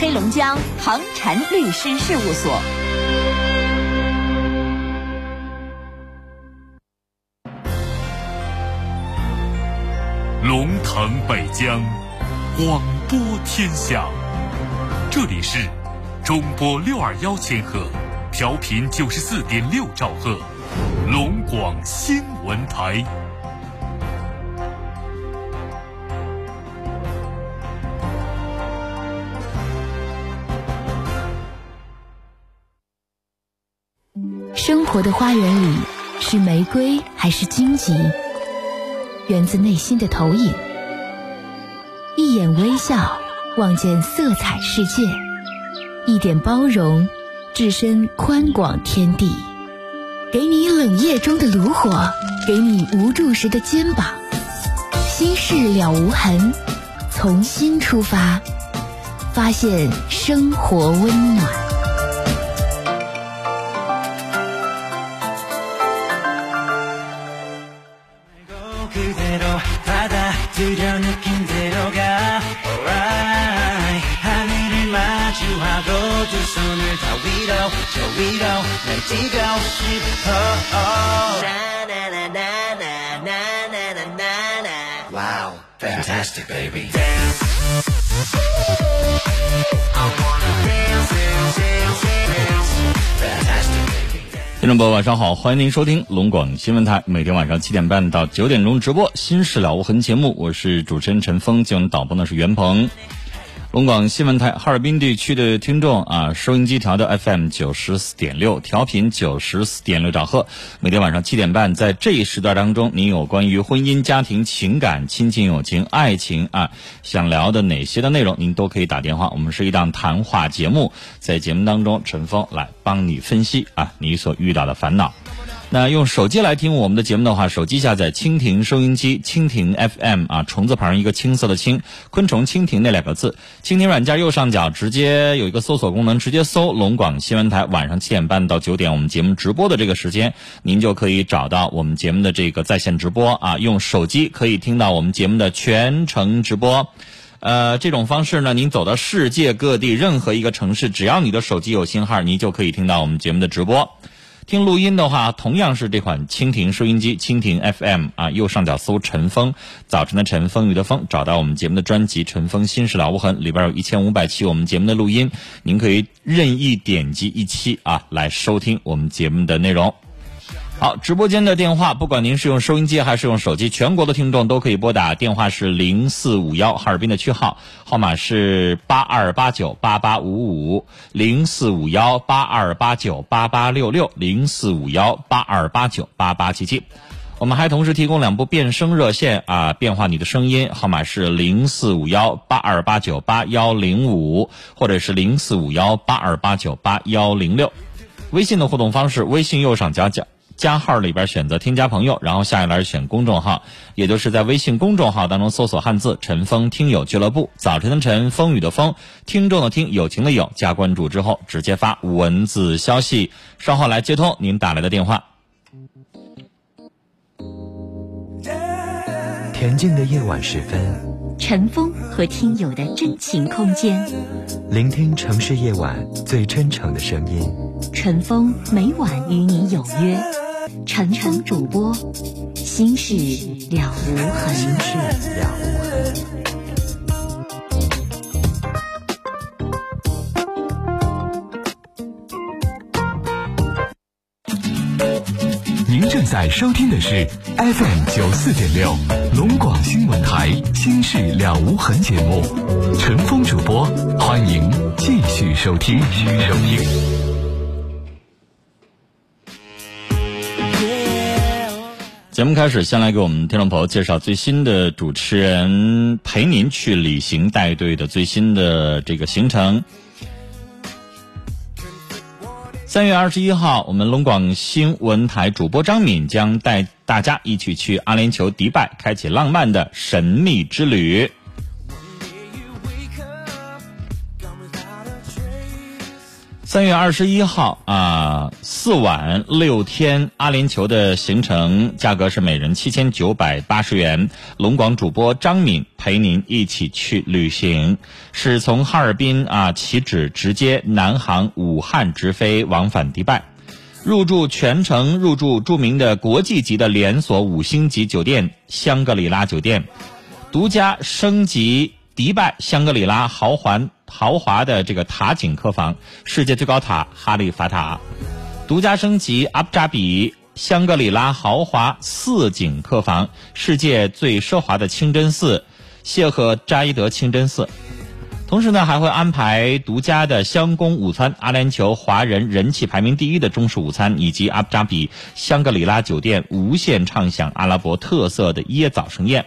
黑龙江唐禅律师事务所。龙腾北疆，广播天下。这里是中波六二幺千赫，调频九十四点六兆赫，龙广新闻台。生活的花园里，是玫瑰还是荆棘？源自内心的投影，一眼微笑，望见色彩世界；一点包容，置身宽广天地。给你冷夜中的炉火，给你无助时的肩膀。心事了无痕，从心出发，发现生活温暖。 들려 느낀 대로 가 Alright. 하늘을 마주하고 두 손을 다 위로 저 위로 날 뛰고 싶어. Oh. Wow, fantastic baby. Dance. I wanna dance, dance, dance. 听众朋友，晚上好，欢迎您收听龙广新闻台，每天晚上七点半到九点钟直播《心事了无痕》节目，我是主持人陈峰，今晚导播呢是袁鹏。龙广新闻台哈尔滨地区的听众啊，收音机调到 FM 九十四点六，调频九十四点六兆赫。每天晚上七点半，在这一时段当中，您有关于婚姻、家庭、情感、亲情、友情、爱情啊，想聊的哪些的内容，您都可以打电话。我们是一档谈话节目，在节目当中，陈峰来帮你分析啊，你所遇到的烦恼。那用手机来听我们的节目的话，手机下载蜻蜓收音机，蜻蜓 FM 啊，虫字旁一个青色的青，昆虫蜻蜓那两个字。蜻蜓软件右上角直接有一个搜索功能，直接搜龙广新闻台，晚上七点半到九点我们节目直播的这个时间，您就可以找到我们节目的这个在线直播啊。用手机可以听到我们节目的全程直播。呃，这种方式呢，您走到世界各地任何一个城市，只要你的手机有信号，您就可以听到我们节目的直播。听录音的话，同样是这款蜻蜓收音机，蜻蜓 FM 啊，右上角搜陈峰，早晨的陈，风雨的风，找到我们节目的专辑《陈峰心事了无痕》，里边有一千五百期我们节目的录音，您可以任意点击一期啊来收听我们节目的内容。好，直播间的电话，不管您是用收音机还是用手机，全国的听众都可以拨打，电话是零四五幺，哈尔滨的区号，号码是八二八九八八五五，零四五幺八二八九八八六六，零四五幺八二八九八八七七。我们还同时提供两部变声热线啊，变化你的声音，号码是零四五幺八二八九八幺零五，或者是零四五幺八二八九八幺零六。微信的互动方式，微信右上角角。加号里边选择添加朋友，然后下一栏选公众号，也就是在微信公众号当中搜索汉字“陈峰听友俱乐部”，早晨的晨，风雨的风，听众的听，友情的友，加关注之后直接发文字消息，稍后来接通您打来的电话。恬静的夜晚时分，陈峰和听友的真情空间，聆听城市夜晚最真诚的声音。陈峰每晚与你有约。陈峰主播，心事了无痕。您正在收听的是 FM 九四点六龙广新闻台《心事了无痕》节目，陈峰主播，欢迎继续收听。继续收听。节目开始，先来给我们听众朋友介绍最新的主持人陪您去旅行带队的最新的这个行程。三月二十一号，我们龙广新闻台主播张敏将带大家一起去阿联酋迪拜，开启浪漫的神秘之旅。三月二十一号啊，四晚六天阿联酋的行程价格是每人七千九百八十元。龙广主播张敏陪您一起去旅行，是从哈尔滨啊起止，直接南航武汉直飞往返迪拜，入住全程入住著名的国际级的连锁五星级酒店香格里拉酒店，独家升级迪拜香格里拉豪华。豪华的这个塔景客房，世界最高塔哈利法塔，独家升级阿布扎比香格里拉豪华四景客房，世界最奢华的清真寺谢赫扎伊德清真寺。同时呢，还会安排独家的香宫午餐，阿联酋华人人气排名第一的中式午餐，以及阿布扎比香格里拉酒店无限畅享阿拉伯特色的椰枣盛宴。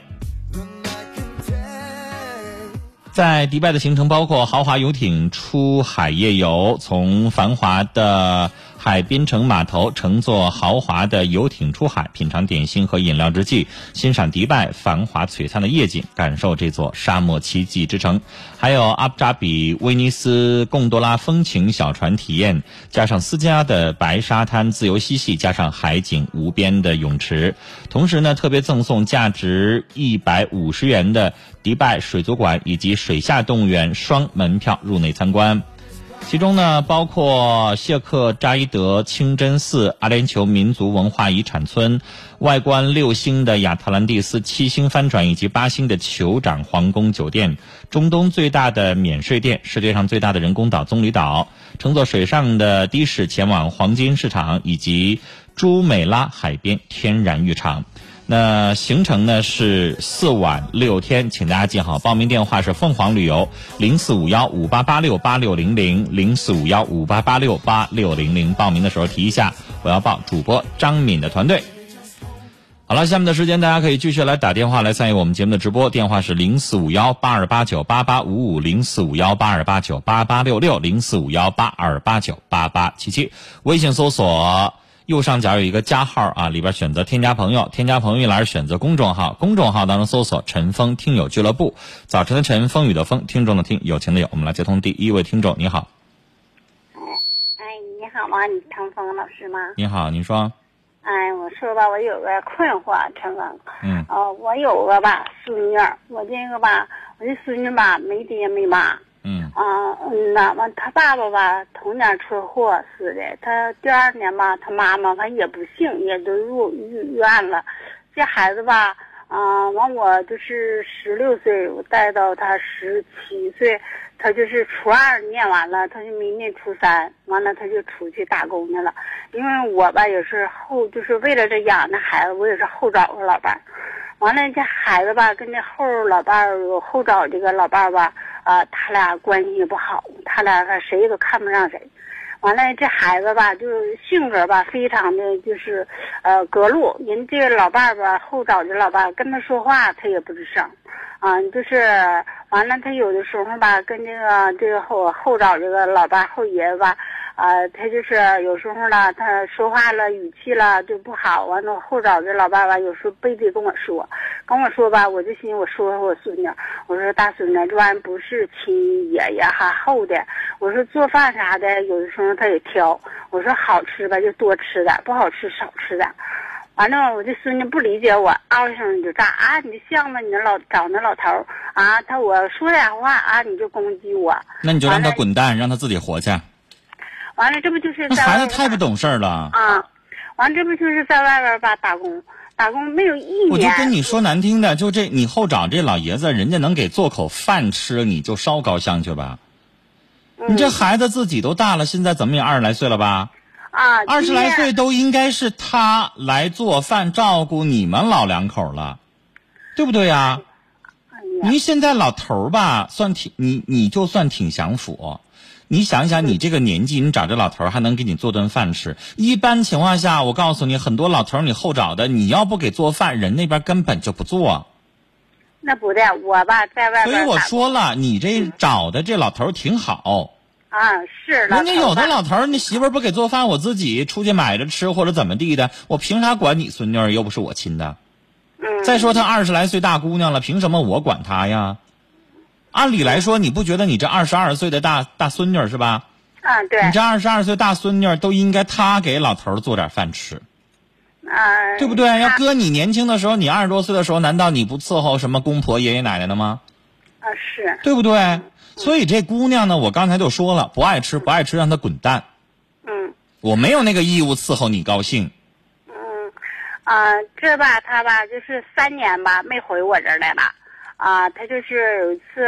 在迪拜的行程包括豪华游艇出海夜游，从繁华的海滨城码头乘坐豪华的游艇出海，品尝点心和饮料之际，欣赏迪拜繁华璀璨的夜景，感受这座沙漠奇迹之城。还有阿布扎比威尼斯贡多拉风情小船体验，加上私家的白沙滩自由嬉戏，加上海景无边的泳池。同时呢，特别赠送价值一百五十元的。迪拜水族馆以及水下动物园双门票入内参观，其中呢包括谢克扎伊德清真寺、阿联酋民族文化遗产村、外观六星的亚特兰蒂斯七星帆船以及八星的酋长皇宫酒店、中东最大的免税店、世界上最大的人工岛棕榈岛、乘坐水上的的士前往黄金市场以及朱美拉海边天然浴场。那行程呢是四晚六天，请大家记好，报名电话是凤凰旅游零四五幺五八八六八六零零零四五幺五八八六八六零零。报名的时候提一下，我要报主播张敏的团队。好了，下面的时间大家可以继续来打电话来参与我们节目的直播，电话是零四五幺八二八九八八五五零四五幺八二八九八八六六零四五幺八二八九八八七七，微信搜索。右上角有一个加号啊，里边选择添加朋友，添加朋友一栏选择公众号，公众号当中搜索“陈峰听友俱乐部”，早晨的晨，风雨的风，听众的听，友情的友，我们来接通第一位听众，你好。哎，你好吗？你陈峰老师吗？你好，你说。哎，我说吧，我有个困惑，陈峰。嗯。哦，我有个吧孙女，我这个吧，我这孙女吧没爹没妈。嗯啊嗯呐，完他爸爸吧，同年车祸死的。他第二年吧，他妈妈反正也不幸，也都入医院了。这孩子吧，啊，完我就是十六岁，我带到他十七岁，他就是初二念完了，他就明年初三，完了他就出去打工去了。因为我吧也是后，就是为了这养那孩子，我也是后找个老伴儿。完了这孩子吧，跟那后老伴儿后找这个老伴儿吧。啊，他俩关系不好，他俩谁都看不上谁。完了，这孩子吧，就是性格吧，非常的就是，呃，隔路。人这老伴儿吧，后找的老伴儿跟他说话，他也不吱声。啊，就是完了，他有的时候吧，跟这个这个后后找这个老伴儿后爷子吧。啊，他就是有时候呢，他说话了语气了就不好。完了后找这老爸爸有时候背地跟我说，跟我说吧，我就寻思我说说我孙女，我说大孙子这玩意不是亲爷爷哈后的，我说做饭啥的有的时候他也挑，我说好吃吧就多吃点，不好吃少吃点。完了我这孙女不理解我，嗷一声你就炸啊！你像吗？你那老找那老头啊？他我说点话啊你就攻击我，那你就让他滚蛋，让他自己活去。完了，这不就是那孩子太不懂事儿了啊！完了，这不就是在外边吧打工，打工没有一年。我就跟你说难听的，就这你后找这老爷子，人家能给做口饭吃，你就烧高香去吧。你这孩子自己都大了，现在怎么也二十来岁了吧？啊，二十来岁都应该是他来做饭照顾你们老两口了，对不对呀？您现在老头儿吧，算挺你，你就算挺享福。你想一想，你这个年纪，你找这老头还能给你做顿饭吃？一般情况下，我告诉你，很多老头你后找的，你要不给做饭，人那边根本就不做。那不对，我吧在外边。所以我说了，你这找的这老头挺好。啊，是。人家有的老头儿，你媳妇儿不给做饭，我自己出去买着吃或者怎么地的，我凭啥管你孙女儿？又不是我亲的。嗯。再说她二十来岁大姑娘了，凭什么我管她呀？按理来说，你不觉得你这二十二岁的大大孙女是吧？嗯，对你，这二十二岁大孙女儿都应该她给老头儿做点饭吃，嗯，对不对？要搁你年轻的时候，你二十多岁的时候，难道你不伺候什么公婆、爷爷奶奶的吗？啊是，对不对？所以这姑娘呢，我刚才就说了，不爱吃不爱吃，让她滚蛋。嗯我没有那个义务伺候你高兴。嗯，啊，这吧他吧就是三年吧没回我这儿来了，啊，他就是有一次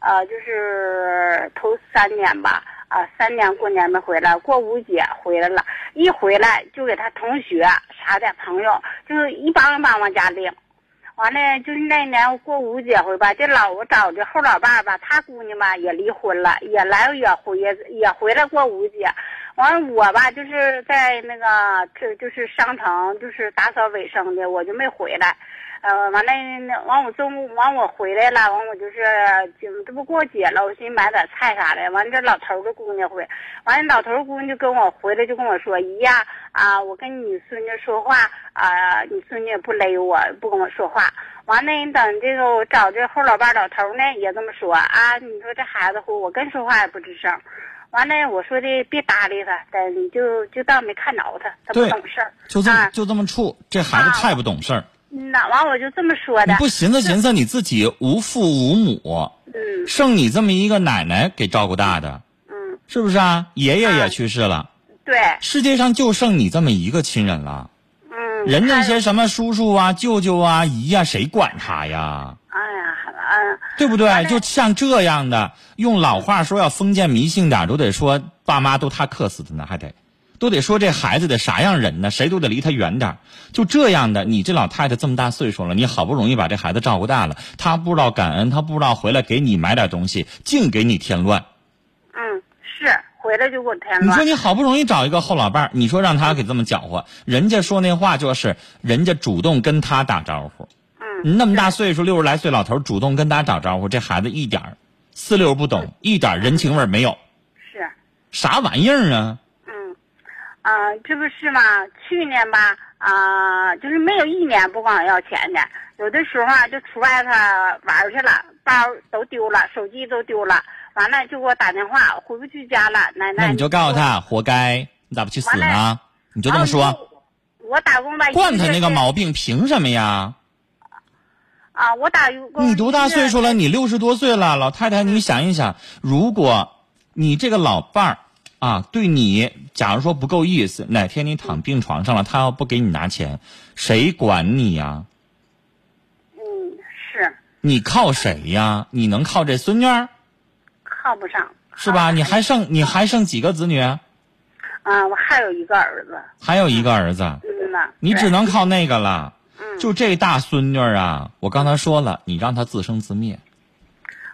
呃就是头三年吧，啊三年过年没回来，过五节回来了，一回来就给他同学啥的朋友，就是一帮一帮往家领。完了，就是那年过五节回吧，这老我找的后老伴吧，他姑娘吧也离婚了，也来也回也也回来过五节。完了我吧就是在那个这就是商城就是打扫卫生的，我就没回来。呃，完了那完我中午完我回来了，完我就是就这不过节了，我寻思买点菜啥的。完这老头儿的姑娘回，完了老头儿姑娘就跟我回来就跟我说姨呀啊，我跟你孙女说话啊，你孙女也不勒我，不跟我说话。完了，你等这个我找这后老伴儿老头儿呢也这么说啊，你说这孩子乎，我跟说话也不吱声。完了，我说的别搭理他，但你就就当没看着他，他不懂事儿。就这么、啊就这么处，这孩子啊太不懂事儿。嗯呐，完我就这么说的。你不寻思寻思，你自己无父无母，嗯剩你这么一个奶奶给照顾大的，嗯，是不是啊？爷爷也啊去世了，对，世界上就剩你这么一个亲人了。嗯。人家那些什么叔叔啊、舅舅啊、姨呀、谁管他呀？哎呀，嗯，对不对？就像这样的，用老话说要封建迷信点，都得说爸妈都他克死的呢，还得，都得说这孩子得啥样人呢？谁都得离他远点儿。就这样的，你这老太太这么大岁数了，你好不容易把这孩子照顾大了，他不知道感恩，他不知道回来给你买点东西，净给你添乱。嗯，是回来就给我添乱。你说你好不容易找一个后老伴儿，你说让他给这么搅和，人家说那话就是人家主动跟他打招呼。嗯，那么大岁数，六十来岁老头主动跟他打招呼，这孩子一点儿四六不懂，一点人情味儿没有，是，啥玩意儿啊？嗯，啊、这不是吗？去年吧，啊、就是没有一年不管我要钱的，有的时候啊，就出外头玩去了，包都丢了，手机都丢了，完了就给我打电话，回不去家了，奶奶。那你就告诉他，活该，你咋不去死呢？你就这么说，我打工吧，惯他那个毛病，凭什么呀？啊，我打工。你多大岁数了？你六十多岁了，老太太，你想一想，如果你这个老伴儿啊，对你假如说不够意思，哪天你躺病床上了，他要不给你拿钱，谁管你呀？嗯，是你靠谁呀？你能靠这孙女儿靠不上。是吧？你还剩你还剩几个子女？啊，我还有一个儿子。还有一个儿子，嗯呐。你只能靠那个了。嗯就这大孙女儿啊，我刚才说了，你让她自生自灭，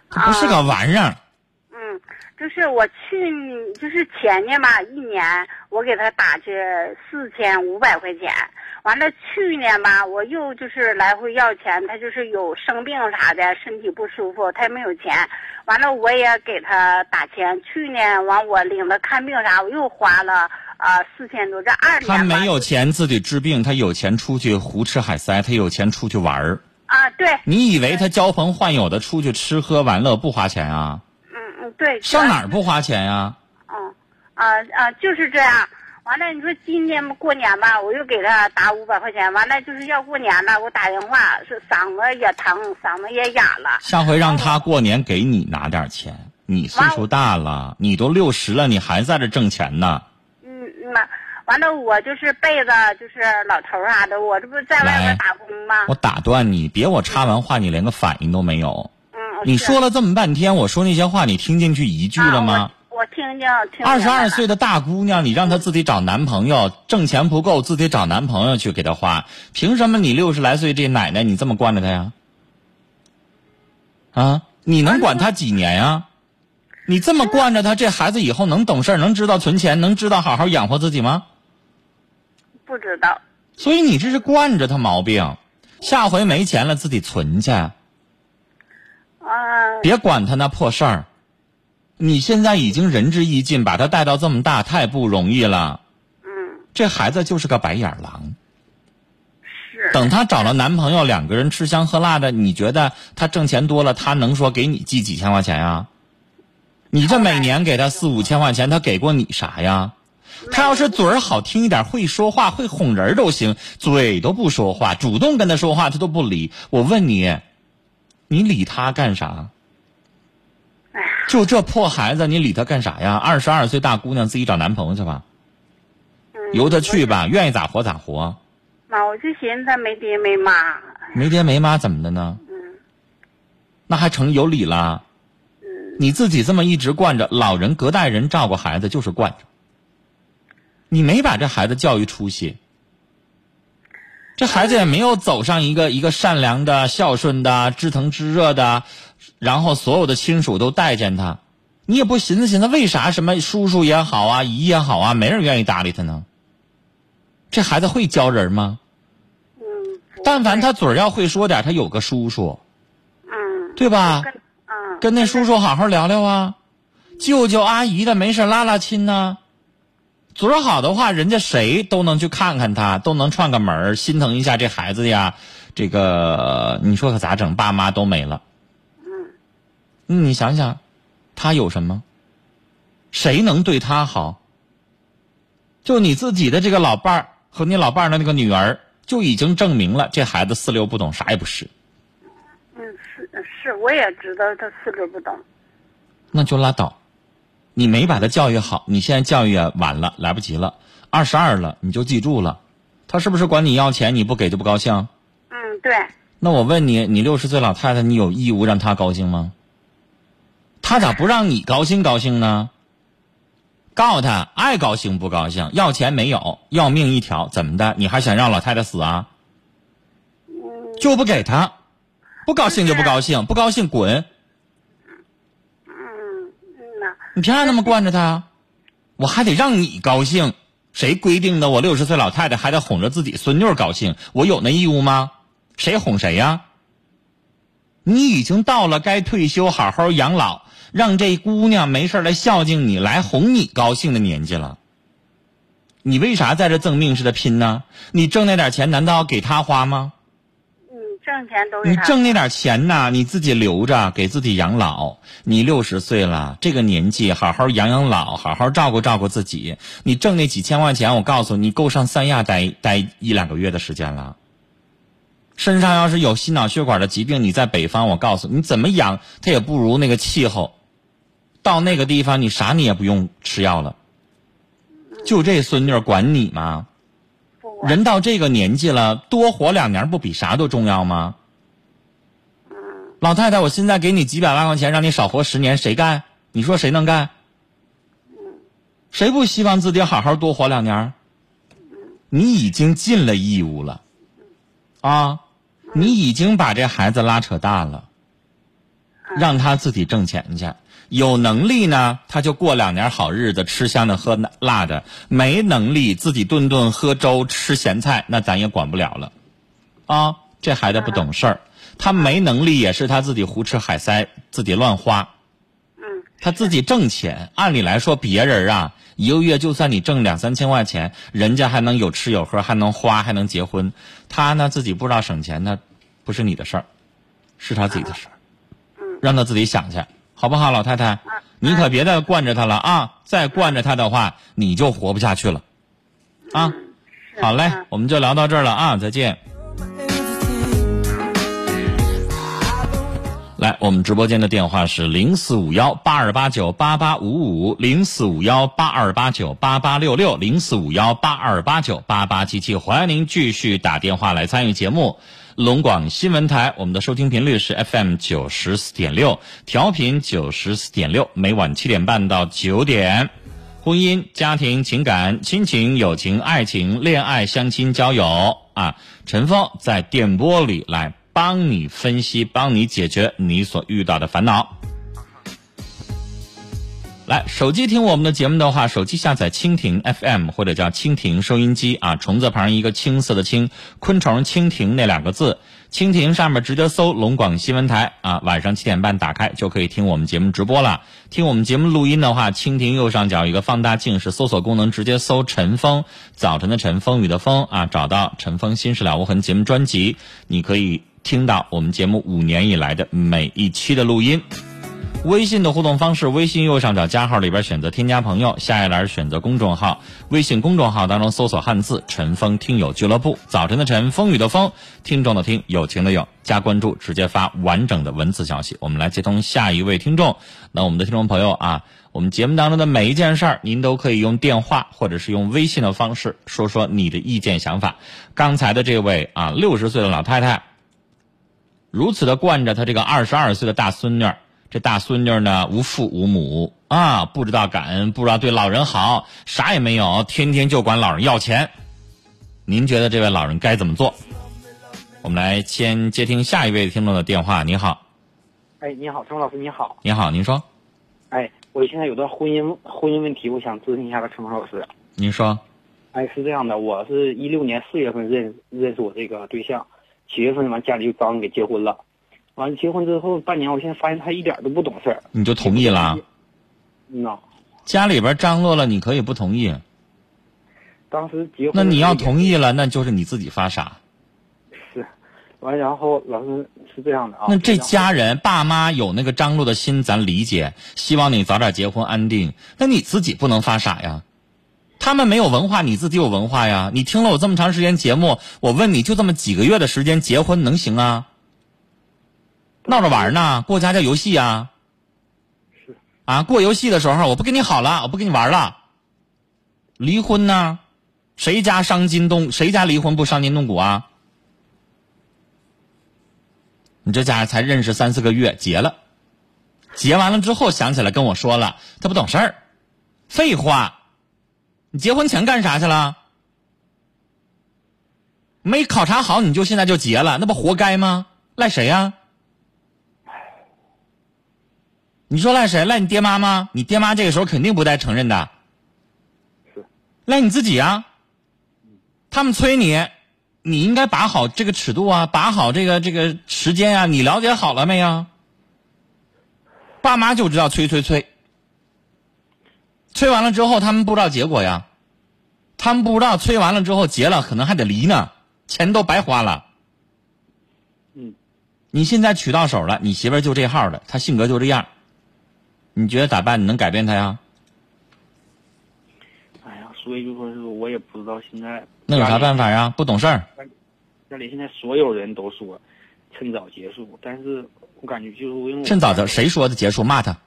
她不是个玩意儿。嗯，就是我去就是前年吧，一年我给他打去四千五百块钱，完了去年吧，我又就是来回要钱，他就是有生病啥的，身体不舒服，他也没有钱，完了我也给他打钱，去年完我领他看病啥，我又花了啊四千多，这二年吧她没有钱自己治病，他有钱出去胡吃海塞，他有钱出去玩儿。啊，对，你以为他交朋换友的出去吃喝玩乐不花钱啊？对，上哪儿不花钱呀、嗯，啊啊，就是这样。完了，你说今年过年吧，我又给他打五百块钱。完了，就是要过年了，我打电话是嗓子也疼，嗓子也哑了。下回让他过年给你拿点钱。你岁数大了，你都六十了，你还在这挣钱呢。嗯嗯嘛，完了我就是背着就是老头儿啥的，我这不在外来边打工吗？我打断你，别我插完话你连个反应都没有。嗯，你说了这么半天，我说那些话你听进去一句了吗？啊我我听见听二十二岁的大姑娘，你让她自己找男朋友，挣钱不够，自己找男朋友去给她花，凭什么你六十来岁这奶奶你这么惯着她呀？啊，你能管她几年呀？你这么惯着她，这孩子以后能懂事，能知道存钱，能知道好好养活自己吗？不知道。所以你这是惯着她毛病，下回没钱了自己存去，嗯，别管他那破事儿。你现在已经仁至义尽，把他带到这么大，太不容易了。嗯，这孩子就是个白眼狼。是。等她找了男朋友，两个人吃香喝辣的，你觉得她挣钱多了，她能说给你寄几千块钱呀？你这每年给他四五千块钱，他给过你啥呀？他要是嘴儿好听一点，会说话，会哄人都行，嘴都不说话，主动跟他说话他都不理。我问你，你理他干啥？就这破孩子，你理他干啥呀？二十二岁大姑娘自己找男朋友去吧，由他去吧，愿意咋活咋活。妈，我就寻思他没爹没妈。没爹没妈怎么的呢？嗯。那还成有理了？嗯。你自己这么一直惯着，老人隔代人照顾孩子就是惯着。你没把这孩子教育出息，这孩子也没有走上一个一个善良的、孝顺的、知疼知热的，然后所有的亲属都待见他，你也不寻思寻思，为啥什么叔叔也好啊，姨也好啊，没人愿意搭理他呢？这孩子会教人吗？嗯。但凡他嘴儿要会说点，他有个叔叔，嗯。对吧？嗯。跟那叔叔好好聊聊啊，舅舅阿姨的没事拉拉亲呢。嘴儿好的话，人家谁都能去看看他，都能串个门儿，心疼一下这孩子呀。这个你说可咋整？爸妈都没了。嗯。你想想，他有什么？谁能对他好？就你自己的这个老伴儿和你老伴儿的那个女儿，就已经证明了这孩子四六不懂，啥也不是。嗯，是是，我也知道他四六不懂。那就拉倒。你没把他教育好，你现在教育晚了，来不及了。二十二了，你就记住了，他是不是管你要钱，你不给就不高兴？嗯，对。那我问你，你六十岁老太太，你有义务让他高兴吗？他咋不让你高兴高兴呢？告诉他，爱高兴不高兴，要钱没有，要命一条，怎么的？你还想让老太太死啊？就不给他，不高兴就不高兴，不高兴滚。你凭啥那么惯着他？我还得让你高兴？谁规定的？我六十岁老太太还得哄着自己孙女高兴？我有那义务吗？谁哄谁呀？你已经到了该退休、好好养老，让这姑娘没事来孝敬你、来哄你高兴的年纪了。你为啥在这赠命似的拼呢？你挣那点钱难道要给他花吗？挣钱都是你挣那点钱呐，你自己留着给自己养老。你六十岁了，这个年纪好好养养老，好好照顾照顾自己。你挣那几千块钱，我告诉你，够上三亚待待一两个月的时间了。身上要是有心脑血管的疾病，你在北方，我告诉你怎么养，它也不如那个气候。到那个地方，你啥你也不用吃药了。就这孙女管你吗？人到这个年纪了，多活两年不比啥都重要吗？老太太，我现在给你几百万块钱，让你少活十年，谁干？你说谁能干？谁不希望自己好好多活两年？你已经尽了义务了，啊，你已经把这孩子拉扯大了，让他自己挣钱去。有能力呢，他就过两年好日子，吃香的喝辣的；没能力，自己顿顿喝粥吃咸菜，那咱也管不了了。啊，这孩子不懂事儿，他没能力也是他自己胡吃海塞，自己乱花。嗯。他自己挣钱，按理来说，别人啊，一个月就算你挣两三千块钱，人家还能有吃有喝，还能花，还能结婚。他呢，自己不知道省钱，那不是你的事儿，是他自己的事儿。让他自己想去。好不好，老太太？你可别再惯着他了啊！再惯着他的话，你就活不下去了。啊，好嘞，我们就聊到这儿了啊！再见。来，我们直播间的电话是零四五幺八二八九八八五五，零四五幺八二八九八八六六，零四五幺八二八九八八七七。欢迎您继续打电话来参与节目。龙广新闻台，我们的收听频率是 FM 九十四点六，调频九十四点六，每晚七点半到九点，婚姻、家庭、情感、亲情、友情、爱情、恋爱、相亲、交友啊，陈峰在电波里来帮你分析，帮你解决你所遇到的烦恼。来，手机听我们的节目的话，手机下载蜻蜓 FM 或者叫蜻蜓收音机啊，虫字旁一个青色的青，昆虫蜻蜓那两个字，蜻蜓上面直接搜龙广新闻台啊，晚上七点半打开就可以听我们节目直播了。听我们节目录音的话，蜻蜓右上角一个放大镜是搜索功能，直接搜陈峰，早晨的陈，风雨的风啊，找到陈峰心事了无痕节目专辑，你可以听到我们节目五年以来的每一期的录音。微信的互动方式：微信右上角加号里边选择添加朋友，下一栏选择公众号。微信公众号当中搜索汉字“陈峰听友俱乐部”，早晨的晨，风雨的风，听众的听，友情的友，加关注，直接发完整的文字消息。我们来接通下一位听众。那我们的听众朋友啊，我们节目当中的每一件事儿，您都可以用电话或者是用微信的方式说说你的意见想法。刚才的这位啊，六十岁的老太太。如此的惯着他这个二十二岁的大孙女，这大孙女儿呢无父无母啊，不知道感恩，不知道对老人好，啥也没有，天天就管老人要钱。您觉得这位老人该怎么做？我们来先接听下一位听众的电话。你好，哎，你好，陈老师，你好。你好，您说。哎，我现在有段婚姻婚姻问题，我想咨询一下陈老师。您说。哎，是这样的，我是一六年四月份认认识我这个对象。七月份完，家里就找你给结婚了。完了结婚之后半年，我现在发现他一点都不懂事儿。你就同意了？嗯呐。家里边张罗了，你可以不同意。当时结婚。那你要同意了，那就是你自己发傻。是，完然后老师是这样的啊。那这家人爸妈有那个张罗的心，咱理解，希望你早点结婚安定。那你自己不能发傻呀。他们没有文化，你自己有文化呀！你听了我这么长时间节目，我问你就这么几个月的时间结婚能行啊？闹着玩呢，过家家游戏啊？是啊，过游戏的时候我不跟你好了，我不跟你玩了，离婚呢？谁家伤筋动？谁家离婚不伤筋动骨啊？你这家伙才认识三四个月，结了，结完了之后想起来跟我说了，他不懂事儿，废话。你结婚前干啥去了？没考察好你就现在就结了，那不活该吗？赖谁呀？你说赖谁？赖你爹妈吗？你爹妈这个时候肯定不带承认的。是。赖你自己啊！他们催你，你应该把好这个尺度啊，把好这个这个时间啊，你了解好了没有？爸妈就知道催催催。催完了之后，他们不知道结果呀，他们不知道催完了之后结了，可能还得离呢，钱都白花了。嗯，你现在娶到手了，你媳妇就这号的，她性格就这样，你觉得咋办？你能改变他呀？哎呀，所以就说是我也不知道现在。那有啥办法呀？不懂事儿。家里现在所有人都说趁早结束，但是我感觉就是趁早的谁说的结束？骂他。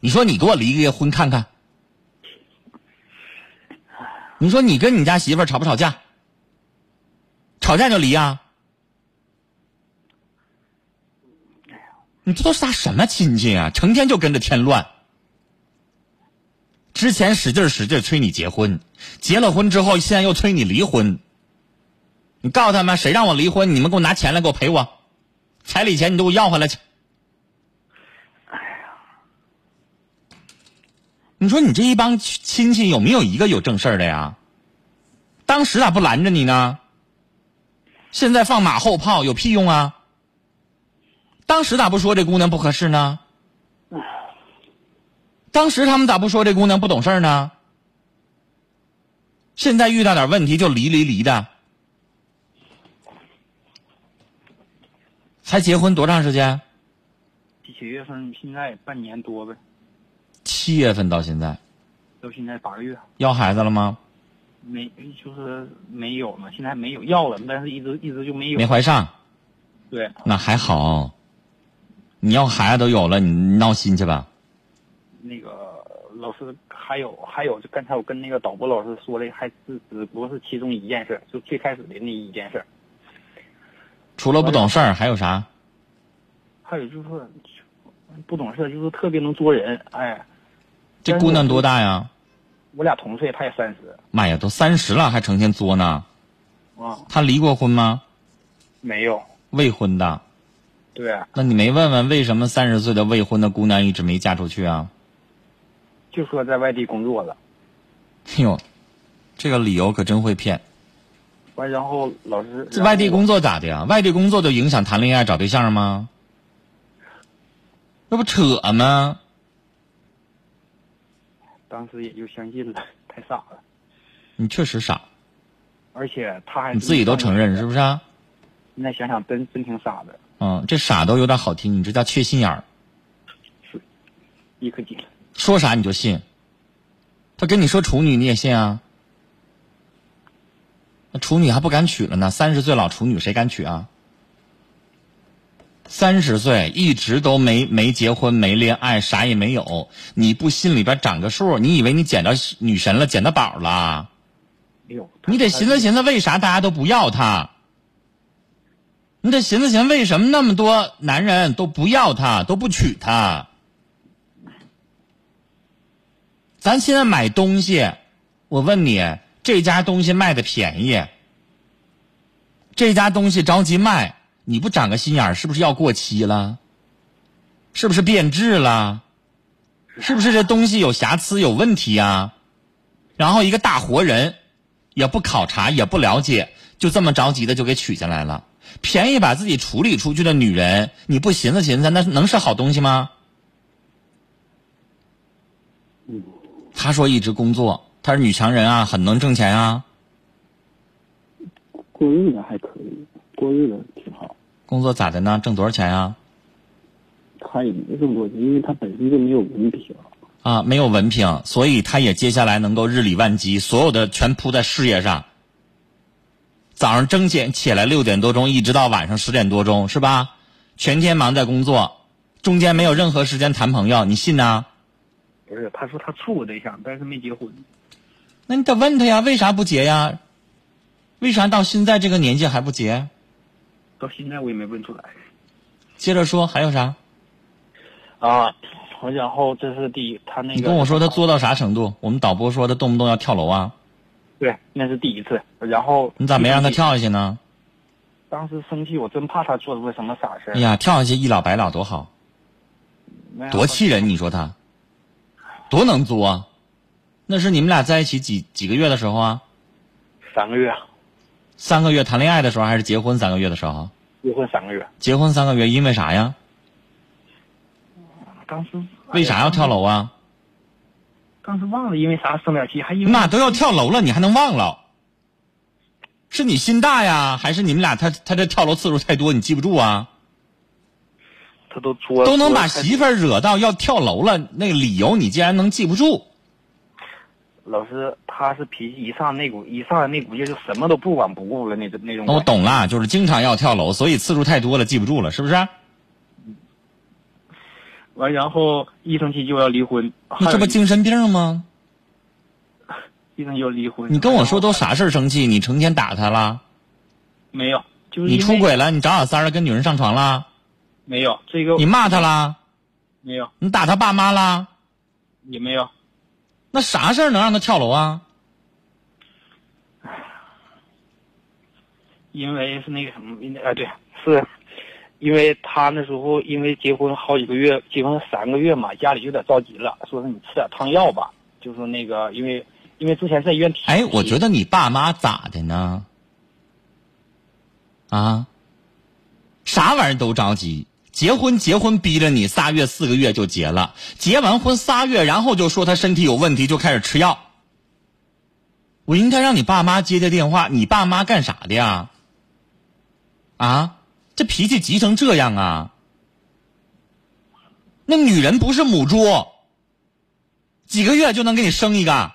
你说你给我离个婚看看？你说你跟你家媳妇吵不吵架？吵架就离啊？你这都是啥什么亲戚啊？成天就跟着添乱。之前使劲使劲催你结婚，结了婚之后，现在又催你离婚。你告诉他们，谁让我离婚？你们给我拿钱来给我赔我，彩礼钱你都给我要回来去。哎呀你说你这一帮亲戚有没有一个有正事儿的呀？当时咋不拦着你呢？现在放马后炮有屁用啊？当时咋不说这姑娘不合适呢？当时他们咋不说这姑娘不懂事呢？现在遇到点问题就离离离的，才结婚多长时间？七月份？现在半年多呗。七月份到现在，到现在八个月，要孩子了吗？没，就是没有嘛。现在没有要了，但是一直一直就没有。没怀上。对。那还好。你要孩子都有了，你闹心去吧。那个老师还有还有，就刚才我跟那个导播老师说的，还是只不过是其中一件事，就最开始的那一件事。除了不懂事儿，还有啥？还有就是不懂事，就是特别能作人，哎。这姑娘多大呀？我俩同岁，她也三十。妈呀，都三十了还成天作呢。啊。她离过婚吗？没有。未婚的。对啊。那你没问问为什么三十岁的未婚的姑娘一直没嫁出去啊？就说在外地工作了。哎呦，这个理由可真会骗。完，然后老师。这外地工作咋的呀？外地工作就影响谈恋爱、找对象吗？那不扯吗？当时也就相信了，太傻了。你确实傻，而且他还你自己都承认是不是？现在想想，真真挺傻的。嗯，这傻都有点好听，你这叫缺心眼儿。一颗金。说啥你就信？他跟你说处女你也信啊？那处女还不敢娶了呢，三十岁老处女谁敢娶啊？三十岁一直都没没结婚没恋爱啥也没有，你不心里边长个数？你以为你捡到女神了捡到宝了？没有，你得寻思寻思为啥大家都不要她？你得寻思寻思为什么那么多男人都不要她都不娶她？咱现在买东西，我问你，这家东西卖的便宜，这家东西着急卖，你不长个心眼儿，是不是要过期了？是不是变质了？是不是这东西有瑕疵、有问题呀、然后一个大活人，也不考察，也不了解，就这么着急的就给取下来了。便宜把自己处理出去的女人，你不寻思寻思，那能是好东西吗？他说一直工作，她是女强人啊，很能挣钱啊。过日子还可以，过日子挺好。工作咋的呢？挣多少钱啊？他也没挣多少钱，因为他本身就没有文凭。啊，没有文凭，所以他也接下来能够日理万机，所有的全扑在事业上。早上睁眼起来六点多钟，一直到晚上十点多钟，是吧？全天忙在工作，中间没有任何时间谈朋友，你信呐？不是，他说他处过对象，但是没结婚。那你得问他呀，为啥不结呀？为啥到现在这个年纪还不结？到现在我也没问出来。接着说，还有啥？啊，然后这是第一，他那个你跟我说他作到啥程度？我们导播说他动不动要跳楼啊，对，那是第一次。然后你咋没让他？跳下去呢？当时生气，我真怕他做出个什么傻事儿哎。呀，跳下去一了百了多好，多气人！你说他多能作啊？那是你们俩在一起几几个月的时候啊？三个月，三个月谈恋爱的时候，还是结婚三个月的时候？结婚三个月。结婚三个月，因为啥呀？当时为啥要跳？楼啊？当时忘了，因为啥生点气，还因为妈都要跳楼了，你还能忘了？是你心大呀，还是你们俩他他这跳楼次数太多，你记不住啊？他都作都能把媳妇儿惹到要跳楼了，那个理由你竟然能记不住？老师，他是脾气一上那股一上来那股劲，就什么都不管不顾了那种那种。那我。懂了，就是经常要跳楼，所以次数太多了，记不住了，是不是？完，然后一生气就要离婚。你这不精神病吗？一生气就离婚。你跟我说都啥事儿生气？你成天打他了？没有，就是你出轨了？你找小三儿了？跟女人上床了？没有这个你骂他啦？没有你打他爸妈啦？也没有。那啥事儿能让他跳楼啊？因为是那个什么，哎对，是因为他那时候因为结婚好几个月，结婚三个月嘛，家里有点着急了，说是你吃点汤药吧，就说那个因为因为之前在医院体哎，我觉得你爸妈咋的呢？啊，啥玩意儿都着急，结婚结婚逼着你仨月四个月就结了，结完婚仨月，然后就说他身体有问题，就开始吃药。我应该让你爸妈接接电话，你爸妈干啥的呀？啊，这脾气急成这样啊？那女人不是母猪，几个月就能给你生一个，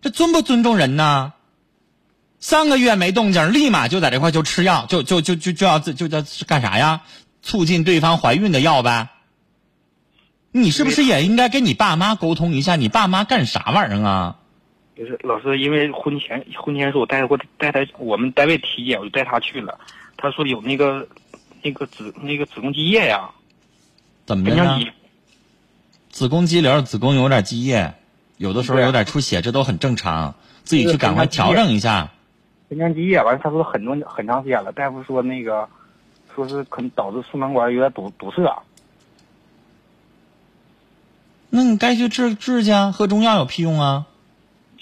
这尊不尊重人呢？三个月没动静，立马就在这块就吃药，就就就就就要就叫干啥呀？促进对方怀孕的药呗。你是不是也应该跟你爸妈沟通一下？你爸妈干啥玩意儿啊？不是老师，因为婚前婚前是我带过带他我们单位体检，我就带他去了，他说有那个那个子那个子宫积液呀，怎么的呢？子宫肌瘤、子宫有点积液，有的时候有点出血，这都很正常，自己去赶快调整一下。盆腔积液，完了他说很多很长时间了，大夫说那个说是可能导致输卵管有点堵堵塞，那你该去治治去啊，喝中药有屁用啊？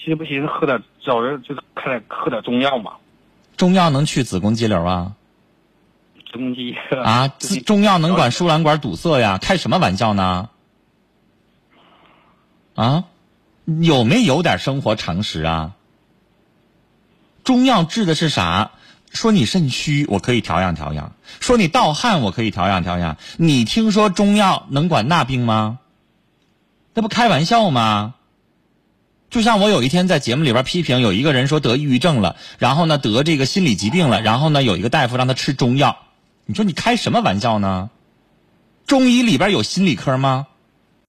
其实不寻思喝点找人就是开点喝点中药嘛，中药能去子宫肌瘤啊？子宫积液啊，中药能管输卵管堵塞呀？开什么玩笑呢？啊，有没有点生活常识啊？中药治的是啥？说你肾虚，我可以调养调养；说你盗汗，我可以调养调养。你听说中药能管那病吗？那不开玩笑吗？就像我有一天在节目里边批评有一个人说得抑郁症了，然后呢得这个心理疾病了，然后呢有一个大夫让他吃中药，你说你开什么玩笑呢？中医里边有心理科吗？